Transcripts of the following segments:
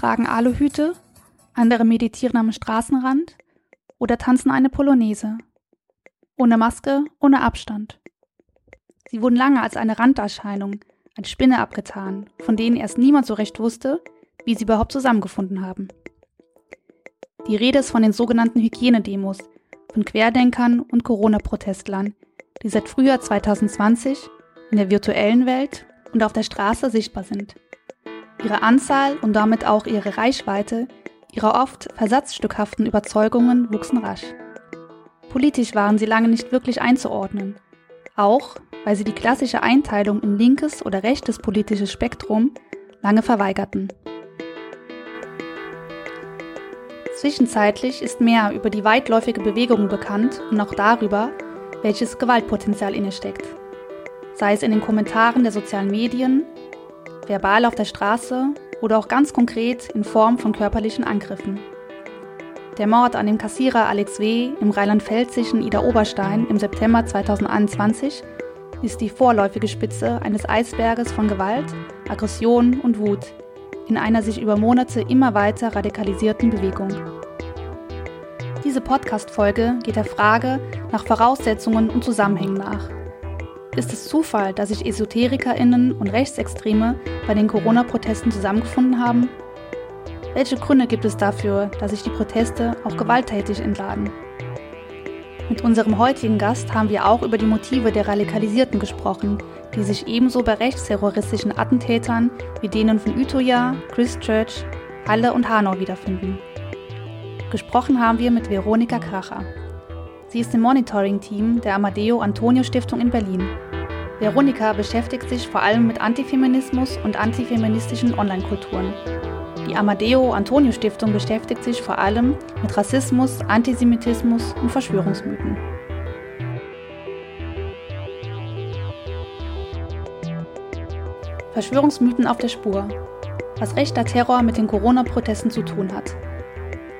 Tragen Aluhüte, andere meditieren am Straßenrand oder tanzen eine Polonaise. Ohne Maske, ohne Abstand. Sie wurden lange als eine Randerscheinung, als Spinne abgetan, von denen erst niemand so recht wusste, wie sie überhaupt zusammengefunden haben. Die Rede ist von den sogenannten Hygienedemos, von Querdenkern und Corona-Protestlern, die seit Frühjahr 2020 in der virtuellen Welt und auf der Straße sichtbar sind. Ihre Anzahl und damit auch ihre Reichweite ihrer oft versatzstückhaften Überzeugungen wuchsen rasch. Politisch waren sie lange nicht wirklich einzuordnen, auch weil sie die klassische Einteilung in linkes oder rechtes politisches Spektrum lange verweigerten. Zwischenzeitlich ist mehr über die weitläufige Bewegung bekannt und auch darüber, welches Gewaltpotenzial innesteckt. Sei es in den Kommentaren der sozialen Medien, verbal auf der Straße oder auch ganz konkret in Form von körperlichen Angriffen. Der Mord an dem Kassierer Alex W. im rheinland-pfälzischen Ida Oberstein im September 2021 ist die vorläufige Spitze eines Eisberges von Gewalt, Aggression und Wut in einer sich über Monate immer weiter radikalisierten Bewegung. Diese Podcast-Folge geht der Frage nach Voraussetzungen und Zusammenhängen nach. Ist es Zufall, dass sich EsoterikerInnen und Rechtsextreme bei den Corona-Protesten zusammengefunden haben? Welche Gründe gibt es dafür, dass sich die Proteste auch gewalttätig entladen? Mit unserem heutigen Gast haben wir auch über die Motive der Radikalisierten gesprochen, die sich ebenso bei rechtsterroristischen Attentätern wie denen von Utøya, Christchurch, Halle und Hanau wiederfinden. Gesprochen haben wir mit Veronika Kracher. Sie ist im Monitoring-Team der Amadeo Antonio Stiftung in Berlin. Veronika beschäftigt sich vor allem mit Antifeminismus und antifeministischen Online-Kulturen. Die Amadeo Antonio Stiftung beschäftigt sich vor allem mit Rassismus, Antisemitismus und Verschwörungsmythen. Verschwörungsmythen auf der Spur. Was rechter Terror mit den Corona-Protesten zu tun hat.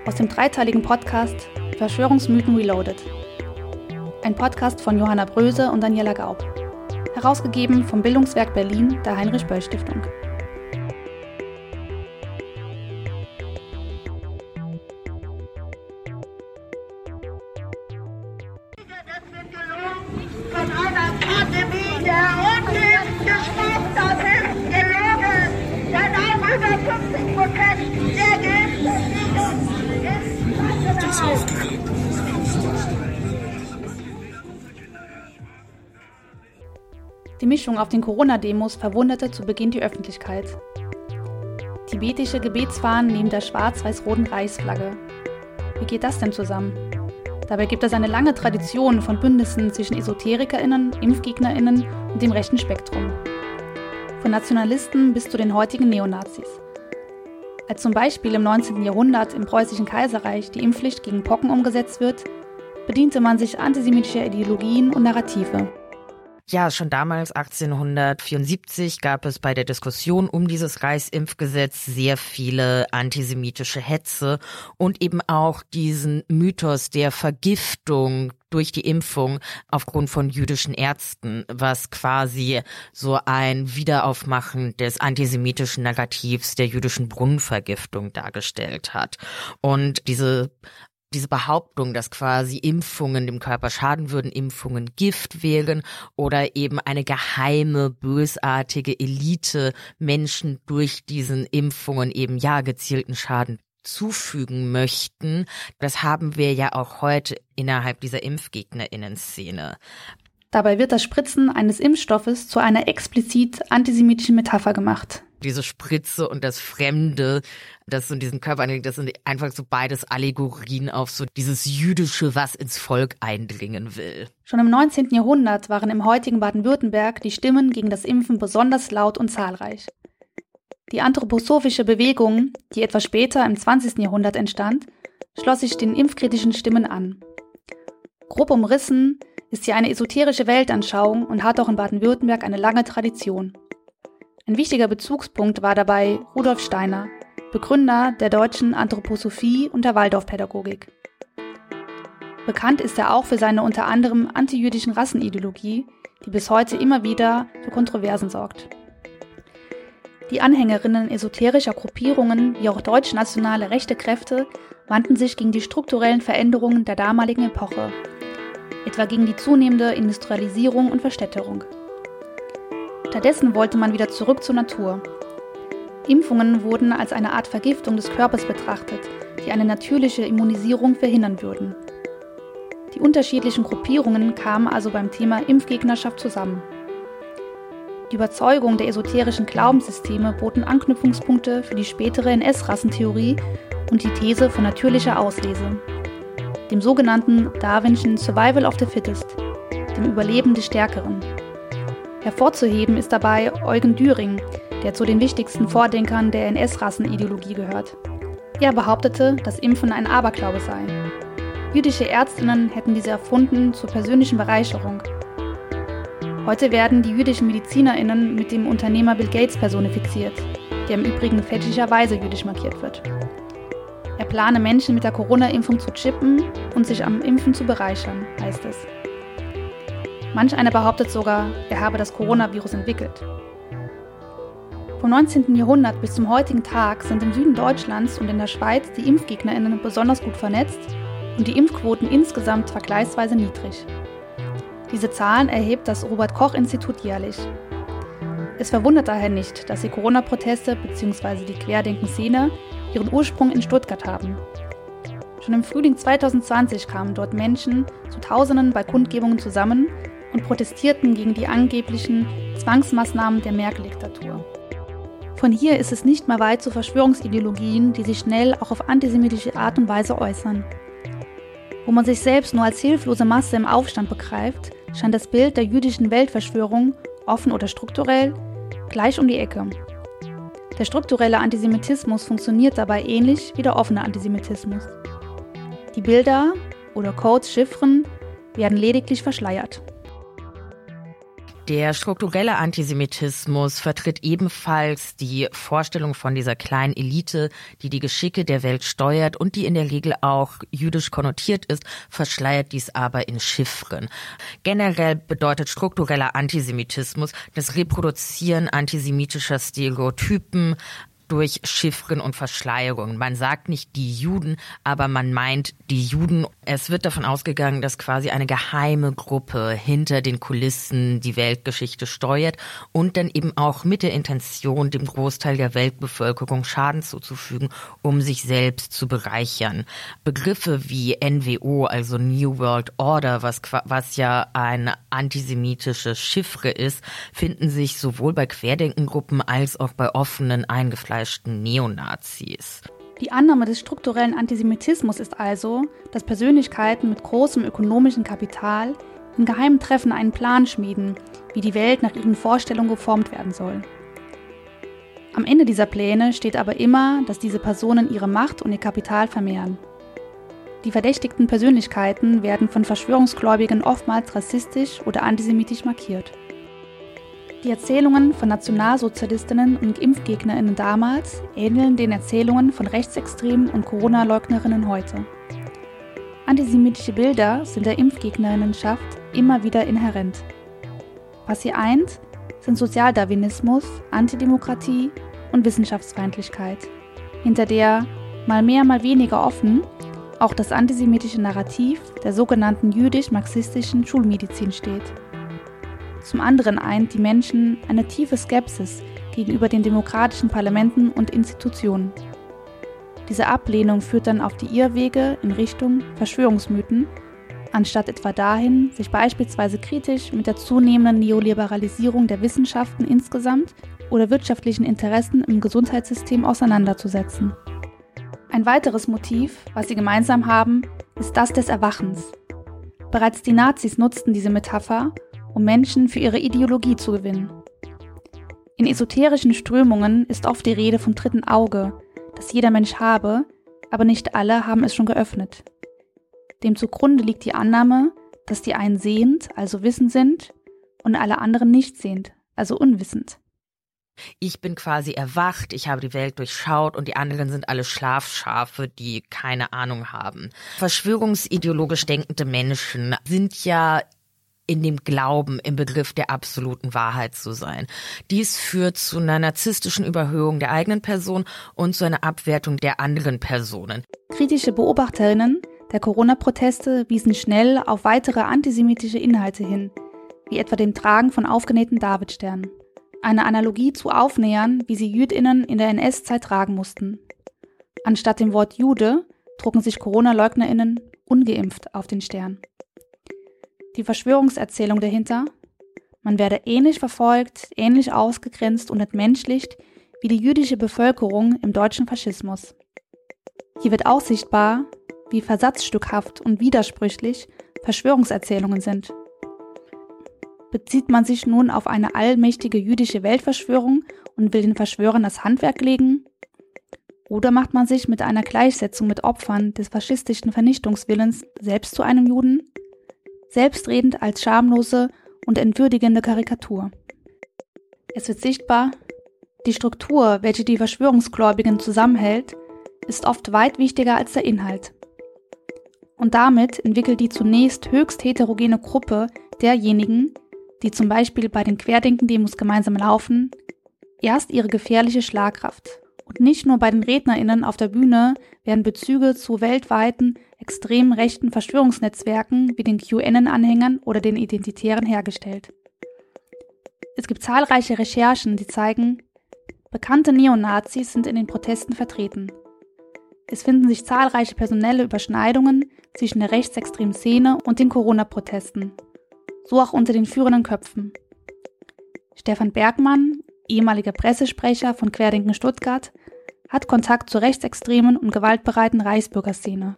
Aus dem dreiteiligen Podcast Verschwörungsmythen Reloaded. Ein Podcast von Johanna Bröse und Daniela Gaub. Herausgegeben vom Bildungswerk Berlin der Heinrich Böll Stiftung. Die Mischung auf den Corona-Demos verwunderte zu Beginn die Öffentlichkeit. Tibetische Gebetsfahnen neben der schwarz-weiß-roten Reichsflagge. Wie geht das denn zusammen? Dabei gibt es eine lange Tradition von Bündnissen zwischen EsoterikerInnen, ImpfgegnerInnen und dem rechten Spektrum. Von Nationalisten bis zu den heutigen Neonazis. Als zum Beispiel im 19. Jahrhundert im preußischen Kaiserreich die Impfpflicht gegen Pocken umgesetzt wird, bediente man sich antisemitischer Ideologien und Narrative. Ja, schon damals 1874 gab es bei der Diskussion um dieses Reichsimpfgesetz sehr viele antisemitische Hetze und eben auch diesen Mythos der Vergiftung durch die Impfung aufgrund von jüdischen Ärzten, was quasi so ein Wiederaufmachen des antisemitischen Narrativs der jüdischen Brunnenvergiftung dargestellt hat. Und diese diese Behauptung, dass quasi Impfungen dem Körper schaden würden, Impfungen Gift wären oder eben eine geheime, bösartige Elite Menschen durch diesen Impfungen eben ja gezielten Schaden zufügen möchten. Das haben wir ja auch heute innerhalb dieser Impfgegnerinnen-Szene. Dabei wird das Spritzen eines Impfstoffes zu einer explizit antisemitischen Metapher gemacht diese Spritze und das Fremde, das in diesen Körper das sind einfach so beides Allegorien auf so dieses Jüdische, was ins Volk eindringen will. Schon im 19. Jahrhundert waren im heutigen Baden-Württemberg die Stimmen gegen das Impfen besonders laut und zahlreich. Die anthroposophische Bewegung, die etwas später im 20. Jahrhundert entstand, schloss sich den impfkritischen Stimmen an. Grob umrissen ist sie eine esoterische Weltanschauung und hat auch in Baden-Württemberg eine lange Tradition. Ein wichtiger Bezugspunkt war dabei Rudolf Steiner, Begründer der deutschen Anthroposophie und der Waldorfpädagogik. Bekannt ist er auch für seine unter anderem antijüdischen Rassenideologie, die bis heute immer wieder für Kontroversen sorgt. Die Anhängerinnen esoterischer Gruppierungen wie auch deutschnationale rechte Kräfte wandten sich gegen die strukturellen Veränderungen der damaligen Epoche, etwa gegen die zunehmende Industrialisierung und Verstädterung. Stattdessen wollte man wieder zurück zur Natur. Impfungen wurden als eine Art Vergiftung des Körpers betrachtet, die eine natürliche Immunisierung verhindern würden. Die unterschiedlichen Gruppierungen kamen also beim Thema Impfgegnerschaft zusammen. Die Überzeugung der esoterischen Glaubenssysteme boten Anknüpfungspunkte für die spätere NS-Rassentheorie und die These von natürlicher Auslese, dem sogenannten Darwinschen Survival of the Fittest, dem Überleben des Stärkeren. Hervorzuheben ist dabei Eugen Düring, der zu den wichtigsten Vordenkern der NS-Rassenideologie gehört. Er behauptete, dass Impfen ein Aberglaube sei. Jüdische Ärztinnen hätten diese erfunden zur persönlichen Bereicherung Heute werden die jüdischen MedizinerInnen mit dem Unternehmer Bill Gates personifiziert, der im Übrigen fälschlicherweise jüdisch markiert wird. Er plane Menschen mit der Corona-Impfung zu chippen und sich am Impfen zu bereichern, heißt es. Manch einer behauptet sogar, er habe das Coronavirus entwickelt. Vom 19. Jahrhundert bis zum heutigen Tag sind im Süden Deutschlands und in der Schweiz die ImpfgegnerInnen besonders gut vernetzt und die Impfquoten insgesamt vergleichsweise niedrig. Diese Zahlen erhebt das Robert Koch Institut jährlich. Es verwundert daher nicht, dass die Corona-Proteste bzw. die Querdenken-Szene ihren Ursprung in Stuttgart haben. Schon im Frühling 2020 kamen dort Menschen zu Tausenden bei Kundgebungen zusammen und protestierten gegen die angeblichen Zwangsmaßnahmen der Merkel-Diktatur. Von hier ist es nicht mehr weit zu Verschwörungsideologien, die sich schnell auch auf antisemitische Art und Weise äußern. Wo man sich selbst nur als hilflose Masse im Aufstand begreift, scheint das Bild der jüdischen Weltverschwörung, offen oder strukturell, gleich um die Ecke. Der strukturelle Antisemitismus funktioniert dabei ähnlich wie der offene Antisemitismus. Die Bilder oder Codes, Chiffren werden lediglich verschleiert. Der strukturelle Antisemitismus vertritt ebenfalls die Vorstellung von dieser kleinen Elite, die die Geschicke der Welt steuert und die in der Regel auch jüdisch konnotiert ist, verschleiert dies aber in Chiffren. Generell bedeutet struktureller Antisemitismus das Reproduzieren antisemitischer Stereotypen, durch Chiffren und Verschleierungen. Man sagt nicht die Juden, aber man meint die Juden. Es wird davon ausgegangen, dass quasi eine geheime Gruppe hinter den Kulissen die Weltgeschichte steuert und dann eben auch mit der Intention, dem Großteil der Weltbevölkerung Schaden zuzufügen, um sich selbst zu bereichern. Begriffe wie NWO, also New World Order, was, was ja eine antisemitische Chiffre ist, finden sich sowohl bei Querdenkengruppen als auch bei offenen eingefleischten eingefleischten Neonazis. Die Annahme des strukturellen Antisemitismus ist also, dass Persönlichkeiten mit großem ökonomischen Kapital in geheimen Treffen einen Plan schmieden, wie die Welt nach ihren Vorstellungen geformt werden soll. Am Ende dieser Pläne steht aber immer, dass diese Personen ihre Macht und ihr Kapital vermehren. Die verdächtigten Persönlichkeiten werden von Verschwörungsgläubigen oftmals rassistisch oder antisemitisch markiert. Die Erzählungen von Nationalsozialistinnen und Impfgegnerinnen damals ähneln den Erzählungen von Rechtsextremen und Corona-Leugnerinnen heute. Antisemitische Bilder sind der Impfgegnerinnenschaft immer wieder inhärent. Was sie eint, sind Sozialdarwinismus, Antidemokratie und Wissenschaftsfeindlichkeit, hinter der, mal mehr, mal weniger offen, auch das antisemitische Narrativ der sogenannten jüdisch-marxistischen Schulmedizin steht. Zum anderen eint die Menschen eine tiefe Skepsis gegenüber den demokratischen Parlamenten und Institutionen. Diese Ablehnung führt dann auf die Irrwege in Richtung Verschwörungsmythen, anstatt etwa dahin, sich beispielsweise kritisch mit der zunehmenden Neoliberalisierung der Wissenschaften insgesamt oder wirtschaftlichen Interessen im Gesundheitssystem auseinanderzusetzen. Ein weiteres Motiv, was sie gemeinsam haben, ist das des Erwachens. Bereits die Nazis nutzten diese Metapher, um Menschen für ihre Ideologie zu gewinnen. In esoterischen Strömungen ist oft die Rede vom dritten Auge, das jeder Mensch habe, aber nicht alle haben es schon geöffnet. Dem zugrunde liegt die Annahme, dass die einen sehend, also wissend sind, und alle anderen nicht sehend, also unwissend. Ich bin quasi erwacht, ich habe die Welt durchschaut und die anderen sind alle Schlafschafe, die keine Ahnung haben. Verschwörungsideologisch denkende Menschen sind ja in dem Glauben, im Begriff der absoluten Wahrheit zu sein. Dies führt zu einer narzisstischen Überhöhung der eigenen Person und zu einer Abwertung der anderen Personen. Kritische Beobachterinnen der Corona-Proteste wiesen schnell auf weitere antisemitische Inhalte hin, wie etwa dem Tragen von aufgenähten Davidsternen. Eine Analogie zu Aufnähern, wie sie Jüdinnen in der NS-Zeit tragen mussten. Anstatt dem Wort Jude drucken sich Corona-LeugnerInnen ungeimpft auf den Stern. Die Verschwörungserzählung dahinter? Man werde ähnlich verfolgt, ähnlich ausgegrenzt und entmenschlicht wie die jüdische Bevölkerung im deutschen Faschismus. Hier wird auch sichtbar, wie versatzstückhaft und widersprüchlich Verschwörungserzählungen sind. Bezieht man sich nun auf eine allmächtige jüdische Weltverschwörung und will den Verschwörern das Handwerk legen? Oder macht man sich mit einer Gleichsetzung mit Opfern des faschistischen Vernichtungswillens selbst zu einem Juden? Selbstredend als schamlose und entwürdigende Karikatur. Es wird sichtbar, die Struktur, welche die Verschwörungsgläubigen zusammenhält, ist oft weit wichtiger als der Inhalt. Und damit entwickelt die zunächst höchst heterogene Gruppe derjenigen, die zum Beispiel bei den Querdenken-Demos gemeinsam laufen, erst ihre gefährliche Schlagkraft und nicht nur bei den RednerInnen auf der Bühne werden Bezüge zu weltweiten, extrem rechten Verschwörungsnetzwerken wie den QAnon-Anhängern oder den Identitären hergestellt. Es gibt zahlreiche Recherchen, die zeigen, bekannte Neonazis sind in den Protesten vertreten. Es finden sich zahlreiche personelle Überschneidungen zwischen der rechtsextremen Szene und den Corona-Protesten. So auch unter den führenden Köpfen. Stefan Bergmann, ehemaliger Pressesprecher von Querdenken Stuttgart, hat Kontakt zur rechtsextremen und gewaltbereiten Reichsbürgerszene.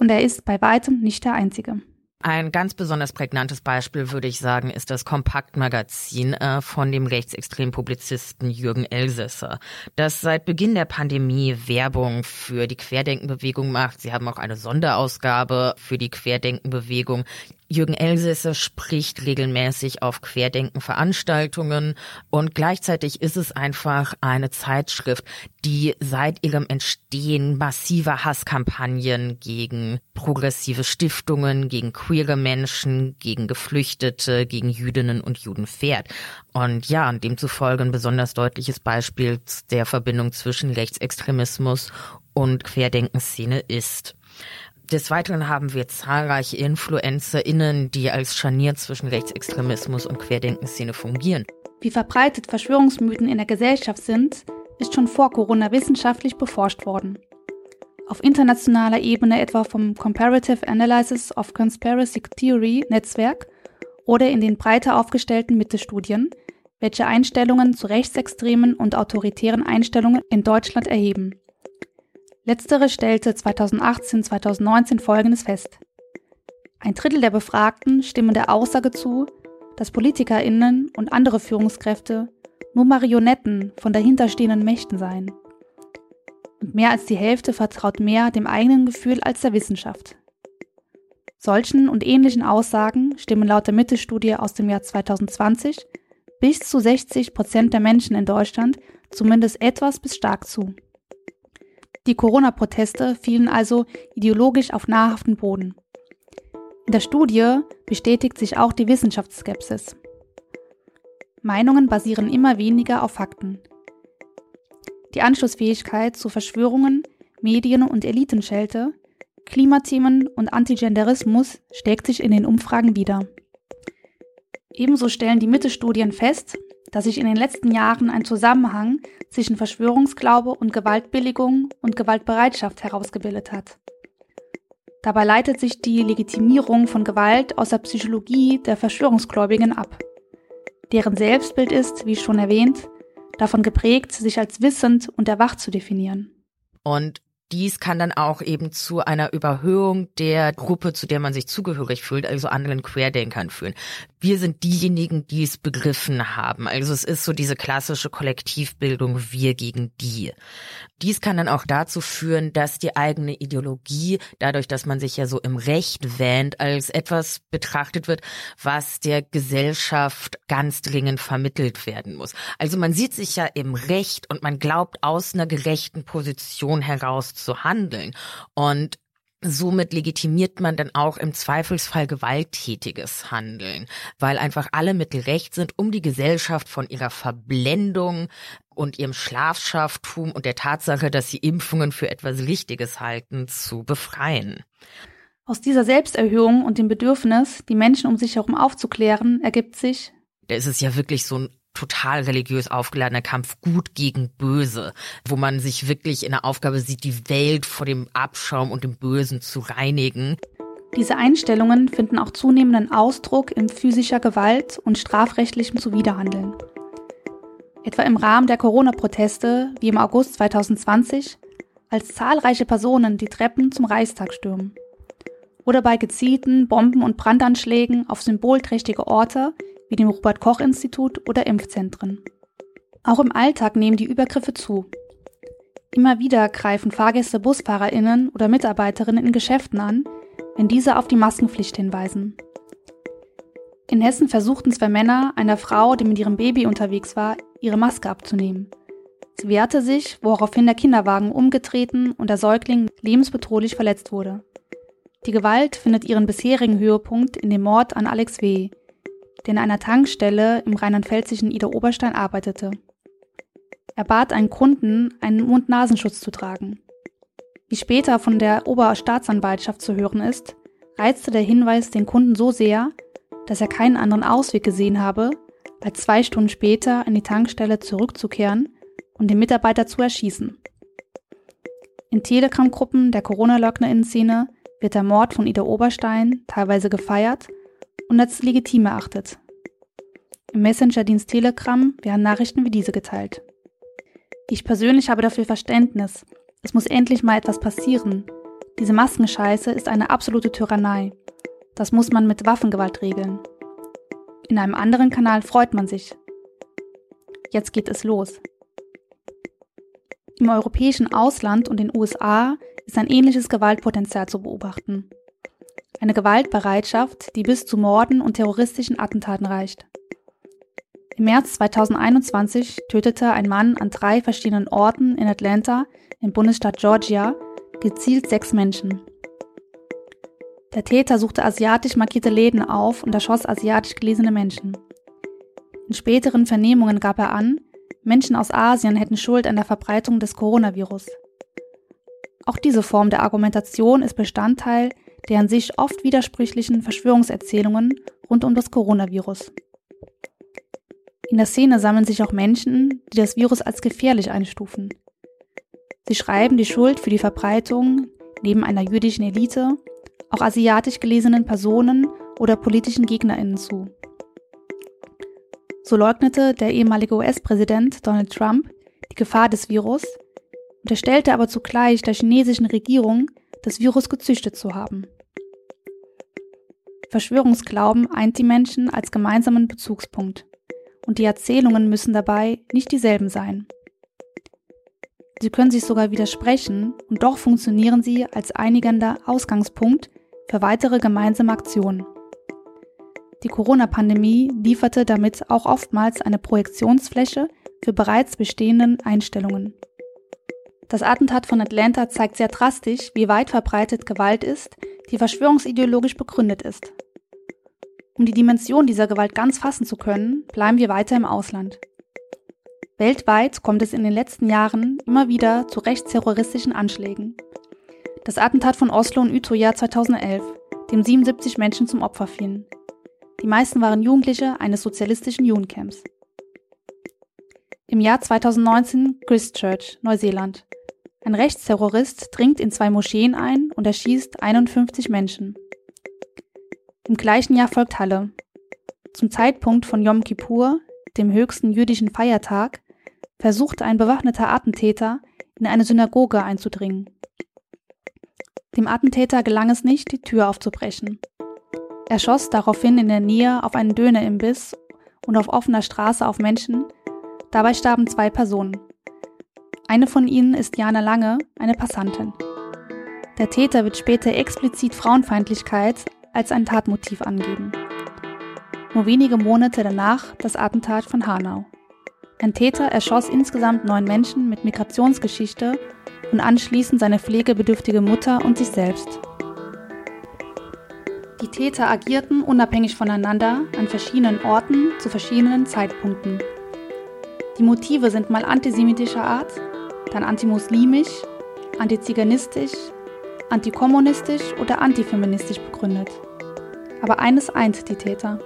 Und er ist bei weitem nicht der Einzige. Ein ganz besonders prägnantes Beispiel, würde ich sagen, ist das Kompaktmagazin äh, von dem rechtsextremen Publizisten Jürgen Elsässer, das seit Beginn der Pandemie Werbung für die Querdenkenbewegung macht. Sie haben auch eine Sonderausgabe für die Querdenkenbewegung. Jürgen Elsässer spricht regelmäßig auf Querdenken-Veranstaltungen und gleichzeitig ist es einfach eine Zeitschrift, die seit ihrem Entstehen massive Hasskampagnen gegen progressive Stiftungen, gegen queere Menschen, gegen Geflüchtete, gegen Jüdinnen und Juden fährt. Und ja, demzufolge ein besonders deutliches Beispiel der Verbindung zwischen Rechtsextremismus und Querdenkenszene ist. Des Weiteren haben wir zahlreiche InfluencerInnen, die als Scharnier zwischen Rechtsextremismus und Querdenkenszene fungieren. Wie verbreitet Verschwörungsmythen in der Gesellschaft sind, ist schon vor Corona wissenschaftlich beforscht worden. Auf internationaler Ebene etwa vom Comparative Analysis of Conspiracy Theory Netzwerk oder in den breiter aufgestellten Mitte-Studien, welche Einstellungen zu rechtsextremen und autoritären Einstellungen in Deutschland erheben. Letztere stellte 2018-2019 Folgendes fest. Ein Drittel der Befragten stimmen der Aussage zu, dass PolitikerInnen und andere Führungskräfte nur Marionetten von dahinterstehenden Mächten seien. Und mehr als die Hälfte vertraut mehr dem eigenen Gefühl als der Wissenschaft. Solchen und ähnlichen Aussagen stimmen laut der Mitte-Studie aus dem Jahr 2020 bis zu 60 Prozent der Menschen in Deutschland zumindest etwas bis stark zu. Die Corona-Proteste fielen also ideologisch auf nahrhaften Boden. In der Studie bestätigt sich auch die Wissenschaftsskepsis. Meinungen basieren immer weniger auf Fakten. Die Anschlussfähigkeit zu Verschwörungen, Medien und Elitenschelte, Klimathemen und Antigenderismus steckt sich in den Umfragen wieder. Ebenso stellen die Mitte-Studien fest, dass sich in den letzten Jahren ein Zusammenhang zwischen Verschwörungsglaube und Gewaltbilligung und Gewaltbereitschaft herausgebildet hat. Dabei leitet sich die Legitimierung von Gewalt aus der Psychologie der Verschwörungsgläubigen ab. Deren Selbstbild ist, wie schon erwähnt, davon geprägt, sich als wissend und erwacht zu definieren. Und dies kann dann auch eben zu einer Überhöhung der Gruppe, zu der man sich zugehörig fühlt, also anderen Querdenkern führen. Wir sind diejenigen, die es begriffen haben. Also es ist so diese klassische Kollektivbildung wir gegen die. Dies kann dann auch dazu führen, dass die eigene Ideologie, dadurch, dass man sich ja so im Recht wähnt, als etwas betrachtet wird, was der Gesellschaft ganz dringend vermittelt werden muss. Also man sieht sich ja im Recht und man glaubt aus einer gerechten Position heraus zu handeln. Und Somit legitimiert man dann auch im Zweifelsfall gewalttätiges Handeln, weil einfach alle Mittel recht sind, um die Gesellschaft von ihrer Verblendung und ihrem Schlafschaftum und der Tatsache, dass sie Impfungen für etwas Richtiges halten, zu befreien. Aus dieser Selbsterhöhung und dem Bedürfnis, die Menschen um sich herum aufzuklären, ergibt sich, da ist es ja wirklich so ein total religiös aufgeladener Kampf gut gegen böse, wo man sich wirklich in der Aufgabe sieht, die Welt vor dem Abschaum und dem Bösen zu reinigen. Diese Einstellungen finden auch zunehmenden Ausdruck in physischer Gewalt und strafrechtlichem Zuwiderhandeln. Etwa im Rahmen der Corona-Proteste, wie im August 2020, als zahlreiche Personen die Treppen zum Reichstag stürmen. Oder bei gezielten Bomben- und Brandanschlägen auf symbolträchtige Orte wie dem Robert Koch Institut oder Impfzentren. Auch im Alltag nehmen die Übergriffe zu. Immer wieder greifen Fahrgäste Busfahrerinnen oder Mitarbeiterinnen in Geschäften an, wenn diese auf die Maskenpflicht hinweisen. In Hessen versuchten zwei Männer einer Frau, die mit ihrem Baby unterwegs war, ihre Maske abzunehmen. Sie wehrte sich, woraufhin der Kinderwagen umgetreten und der Säugling lebensbedrohlich verletzt wurde. Die Gewalt findet ihren bisherigen Höhepunkt in dem Mord an Alex W., der in einer Tankstelle im rheinland-pfälzischen Ida Oberstein arbeitete. Er bat einen Kunden, einen Mund-Nasenschutz zu tragen. Wie später von der Oberstaatsanwaltschaft zu hören ist, reizte der Hinweis den Kunden so sehr, dass er keinen anderen Ausweg gesehen habe, als zwei Stunden später an die Tankstelle zurückzukehren und den Mitarbeiter zu erschießen. In Telegram-Gruppen der Corona-LeugnerInnen-Szene wird der Mord von Ida Oberstein teilweise gefeiert und als legitim erachtet. Im Messenger-Dienst Telegram werden Nachrichten wie diese geteilt. Ich persönlich habe dafür Verständnis. Es muss endlich mal etwas passieren. Diese Maskenscheiße ist eine absolute Tyrannei. Das muss man mit Waffengewalt regeln. In einem anderen Kanal freut man sich. Jetzt geht es los. Im europäischen Ausland und den USA ist ein ähnliches Gewaltpotenzial zu beobachten. Eine Gewaltbereitschaft, die bis zu Morden und terroristischen Attentaten reicht. Im März 2021 tötete ein Mann an drei verschiedenen Orten in Atlanta im Bundesstaat Georgia gezielt sechs Menschen. Der Täter suchte asiatisch markierte Läden auf und erschoss asiatisch gelesene Menschen. In späteren Vernehmungen gab er an, Menschen aus Asien hätten Schuld an der Verbreitung des Coronavirus. Auch diese Form der Argumentation ist Bestandteil der an sich oft widersprüchlichen Verschwörungserzählungen rund um das Coronavirus. In der Szene sammeln sich auch Menschen, die das Virus als gefährlich einstufen. Sie schreiben die Schuld für die Verbreitung neben einer jüdischen Elite auch asiatisch gelesenen Personen oder politischen Gegnerinnen zu. So leugnete der ehemalige US-Präsident Donald Trump die Gefahr des Virus, unterstellte aber zugleich der chinesischen Regierung, das Virus gezüchtet zu haben. Verschwörungsglauben eint die Menschen als gemeinsamen Bezugspunkt. Und die Erzählungen müssen dabei nicht dieselben sein. Sie können sich sogar widersprechen und doch funktionieren sie als einigender Ausgangspunkt für weitere gemeinsame Aktionen. Die Corona-Pandemie lieferte damit auch oftmals eine Projektionsfläche für bereits bestehenden Einstellungen. Das Attentat von Atlanta zeigt sehr drastisch, wie weit verbreitet Gewalt ist, die verschwörungsideologisch begründet ist. Um die Dimension dieser Gewalt ganz fassen zu können, bleiben wir weiter im Ausland. Weltweit kommt es in den letzten Jahren immer wieder zu rechtsterroristischen Anschlägen. Das Attentat von Oslo und Utøya 2011, dem 77 Menschen zum Opfer fielen. Die meisten waren Jugendliche eines sozialistischen Jugendcamps. Im Jahr 2019 Christchurch, Neuseeland. Ein Rechtsterrorist dringt in zwei Moscheen ein und erschießt 51 Menschen. Im gleichen Jahr folgt Halle. Zum Zeitpunkt von Yom Kippur, dem höchsten jüdischen Feiertag, versuchte ein bewaffneter Attentäter in eine Synagoge einzudringen. Dem Attentäter gelang es nicht, die Tür aufzubrechen. Er schoss daraufhin in der Nähe auf einen Dönerimbiss und auf offener Straße auf Menschen. Dabei starben zwei Personen. Eine von ihnen ist Jana Lange, eine Passantin. Der Täter wird später explizit Frauenfeindlichkeit als ein Tatmotiv angeben. Nur wenige Monate danach das Attentat von Hanau. Ein Täter erschoss insgesamt neun Menschen mit Migrationsgeschichte und anschließend seine pflegebedürftige Mutter und sich selbst. Die Täter agierten unabhängig voneinander an verschiedenen Orten zu verschiedenen Zeitpunkten. Die Motive sind mal antisemitischer Art, dann antimuslimisch, antiziganistisch, antikommunistisch oder antifeministisch begründet. Aber eines eint die Täter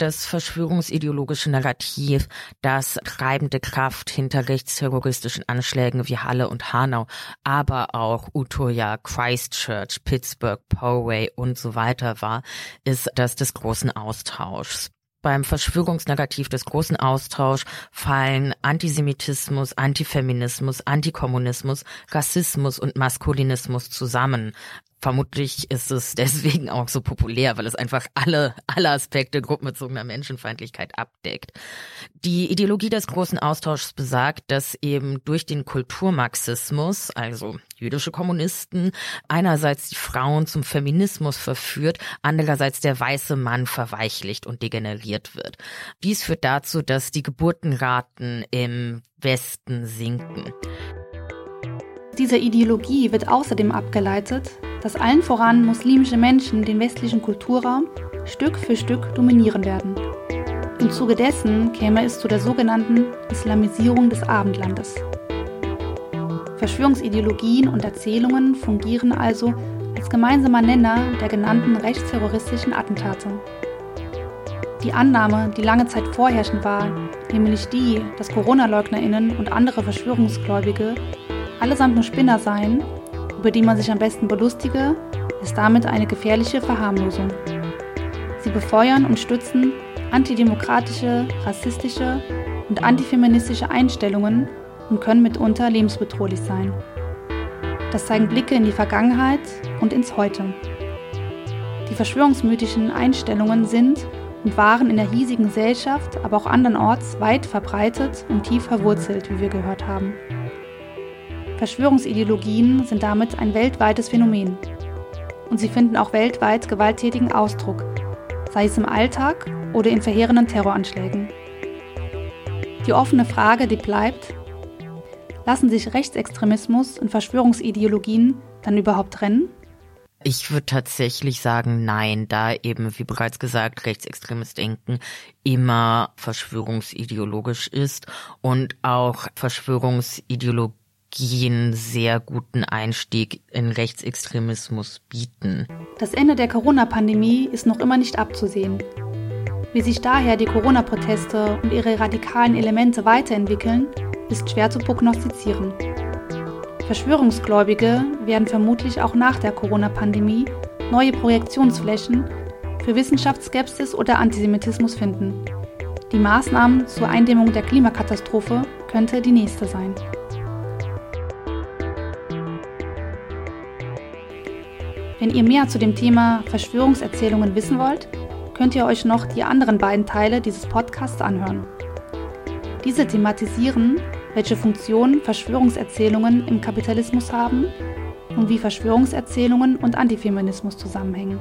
das verschwörungsideologische Narrativ, das treibende Kraft hinter rechtsterroristischen Anschlägen wie Halle und Hanau, aber auch Utoya, Christchurch, Pittsburgh, Poway und so weiter war, ist das des großen Austauschs. Beim Verschwörungsnarrativ des großen Austauschs fallen Antisemitismus, Antifeminismus, Antikommunismus, Rassismus und Maskulinismus zusammen. Vermutlich ist es deswegen auch so populär, weil es einfach alle, alle Aspekte gruppenbezogener Menschenfeindlichkeit abdeckt. Die Ideologie des großen Austauschs besagt, dass eben durch den Kulturmarxismus, also jüdische Kommunisten, einerseits die Frauen zum Feminismus verführt, andererseits der weiße Mann verweichlicht und degeneriert wird. Dies führt dazu, dass die Geburtenraten im Westen sinken. Diese Ideologie wird außerdem abgeleitet, dass allen voran muslimische Menschen den westlichen Kulturraum Stück für Stück dominieren werden. Im Zuge dessen käme es zu der sogenannten Islamisierung des Abendlandes. Verschwörungsideologien und Erzählungen fungieren also als gemeinsamer Nenner der genannten rechtsterroristischen Attentate. Die Annahme, die lange Zeit vorherrschend war, nämlich die, dass Corona-Leugnerinnen und andere Verschwörungsgläubige allesamt nur Spinner seien über die man sich am besten belustige, ist damit eine gefährliche Verharmlosung. Sie befeuern und stützen antidemokratische, rassistische und antifeministische Einstellungen und können mitunter lebensbedrohlich sein. Das zeigen Blicke in die Vergangenheit und ins Heute. Die verschwörungsmythischen Einstellungen sind und waren in der hiesigen Gesellschaft, aber auch andernorts weit verbreitet und tief verwurzelt, wie wir gehört haben. Verschwörungsideologien sind damit ein weltweites Phänomen. Und sie finden auch weltweit gewalttätigen Ausdruck, sei es im Alltag oder in verheerenden Terroranschlägen. Die offene Frage, die bleibt, lassen sich Rechtsextremismus und Verschwörungsideologien dann überhaupt trennen? Ich würde tatsächlich sagen, nein, da eben, wie bereits gesagt, rechtsextremes Denken immer verschwörungsideologisch ist und auch Verschwörungsideologie einen sehr guten Einstieg in Rechtsextremismus bieten. Das Ende der Corona-Pandemie ist noch immer nicht abzusehen. Wie sich daher die Corona-Proteste und ihre radikalen Elemente weiterentwickeln, ist schwer zu prognostizieren. Verschwörungsgläubige werden vermutlich auch nach der Corona-Pandemie neue Projektionsflächen für Wissenschaftsskepsis oder Antisemitismus finden. Die Maßnahmen zur Eindämmung der Klimakatastrophe könnte die nächste sein. Wenn ihr mehr zu dem Thema Verschwörungserzählungen wissen wollt, könnt ihr euch noch die anderen beiden Teile dieses Podcasts anhören. Diese thematisieren, welche Funktion Verschwörungserzählungen im Kapitalismus haben und wie Verschwörungserzählungen und Antifeminismus zusammenhängen.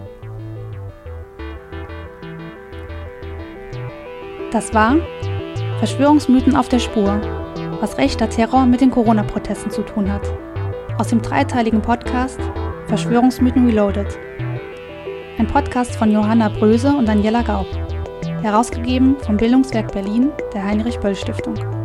Das war Verschwörungsmythen auf der Spur, was rechter Terror mit den Corona-Protesten zu tun hat. Aus dem dreiteiligen Podcast Verschwörungsmythen Reloaded. Ein Podcast von Johanna Bröse und Daniela Gaub. Herausgegeben vom Bildungswerk Berlin der Heinrich Böll Stiftung.